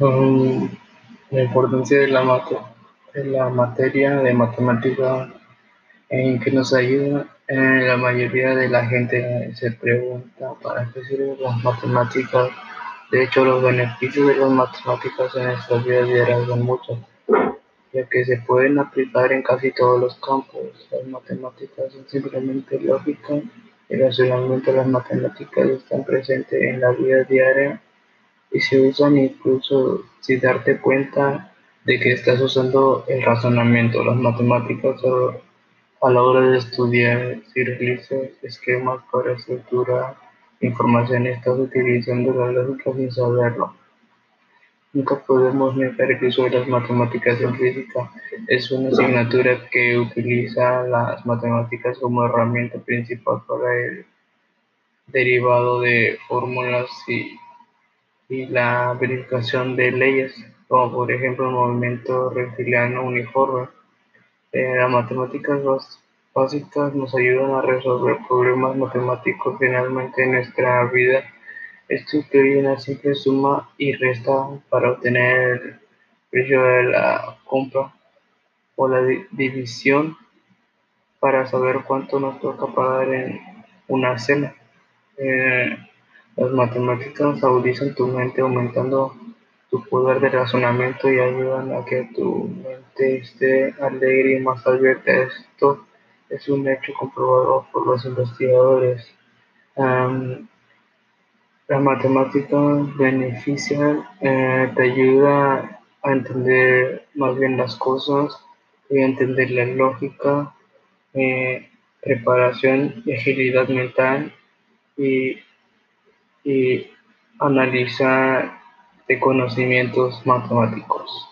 La importancia de la, de la materia de matemática en que nos ayuda. Eh, la mayoría de la gente se pregunta para qué sirven las matemáticas. De hecho, los beneficios de las matemáticas en nuestras vidas diarias son muchos, ya que se pueden aplicar en casi todos los campos. Las matemáticas son simplemente lógica y racionalmente las matemáticas están presentes en la vida diaria y se usan incluso sin darte cuenta de que estás usando el razonamiento. Las matemáticas a la hora de estudiar círculos, esquemas para estructurar información estás utilizando la lógica sin saberlo. Nunca podemos negar que uso las matemáticas en física es una asignatura que utiliza las matemáticas como herramienta principal para el derivado de fórmulas y y la verificación de leyes, como por ejemplo el movimiento rectiliano uniforme. Eh, las matemáticas básicas nos ayudan a resolver problemas matemáticos generalmente en nuestra vida. Esto incluye una simple suma y resta para obtener el precio de la compra o la división para saber cuánto nos toca pagar en una cena. Eh, las matemáticas agudizan tu mente aumentando tu poder de razonamiento y ayudan a que tu mente esté alegre y más abierta. Esto es un hecho comprobado por los investigadores. las matemáticas benefician, eh, te ayuda a entender más bien las cosas y a entender la lógica, eh, preparación y agilidad mental y y analizar de conocimientos matemáticos.